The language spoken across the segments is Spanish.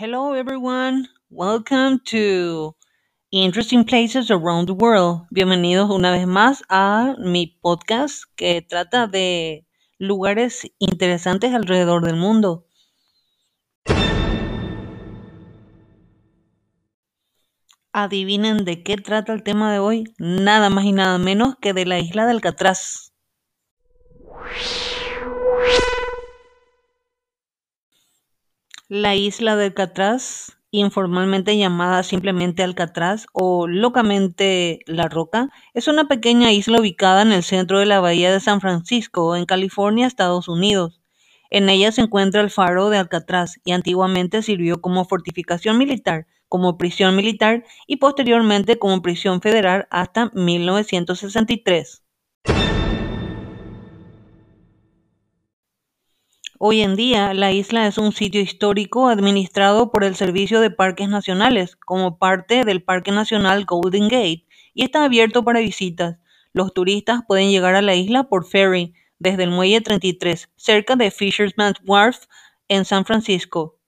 Hello, everyone. Welcome to Interesting Places Around the World. Bienvenidos una vez más a mi podcast que trata de lugares interesantes alrededor del mundo. Adivinen de qué trata el tema de hoy. Nada más y nada menos que de la isla de Alcatraz. La isla de Alcatraz, informalmente llamada simplemente Alcatraz o locamente La Roca, es una pequeña isla ubicada en el centro de la bahía de San Francisco, en California, Estados Unidos. En ella se encuentra el faro de Alcatraz y antiguamente sirvió como fortificación militar, como prisión militar y posteriormente como prisión federal hasta 1963. Hoy en día, la isla es un sitio histórico administrado por el Servicio de Parques Nacionales como parte del Parque Nacional Golden Gate y está abierto para visitas. Los turistas pueden llegar a la isla por ferry desde el Muelle 33, cerca de Fisherman's Wharf en San Francisco.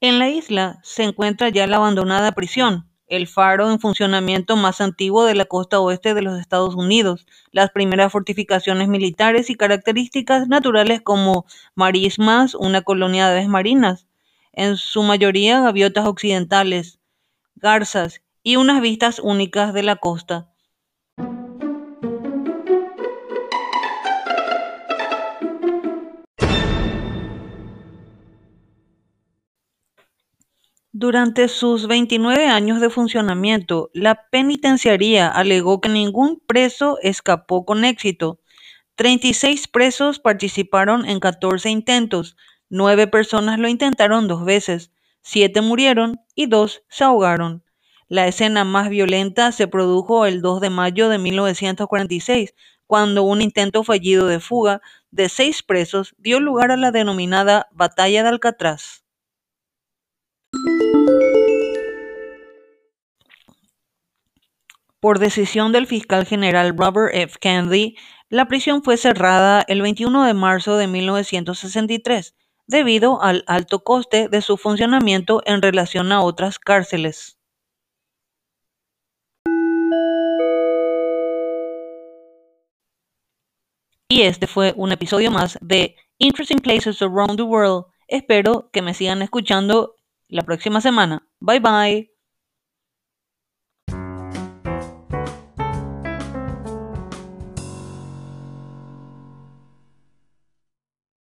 En la isla se encuentra ya la abandonada prisión, el faro en funcionamiento más antiguo de la costa oeste de los Estados Unidos, las primeras fortificaciones militares y características naturales como marismas, una colonia de aves marinas, en su mayoría gaviotas occidentales, garzas y unas vistas únicas de la costa. Durante sus 29 años de funcionamiento, la penitenciaría alegó que ningún preso escapó con éxito. 36 presos participaron en 14 intentos, 9 personas lo intentaron dos veces, 7 murieron y 2 se ahogaron. La escena más violenta se produjo el 2 de mayo de 1946, cuando un intento fallido de fuga de seis presos dio lugar a la denominada Batalla de Alcatraz. Por decisión del fiscal general Robert F. Kennedy, la prisión fue cerrada el 21 de marzo de 1963 debido al alto coste de su funcionamiento en relación a otras cárceles. Y este fue un episodio más de Interesting Places Around the World. Espero que me sigan escuchando la próxima semana. Bye bye.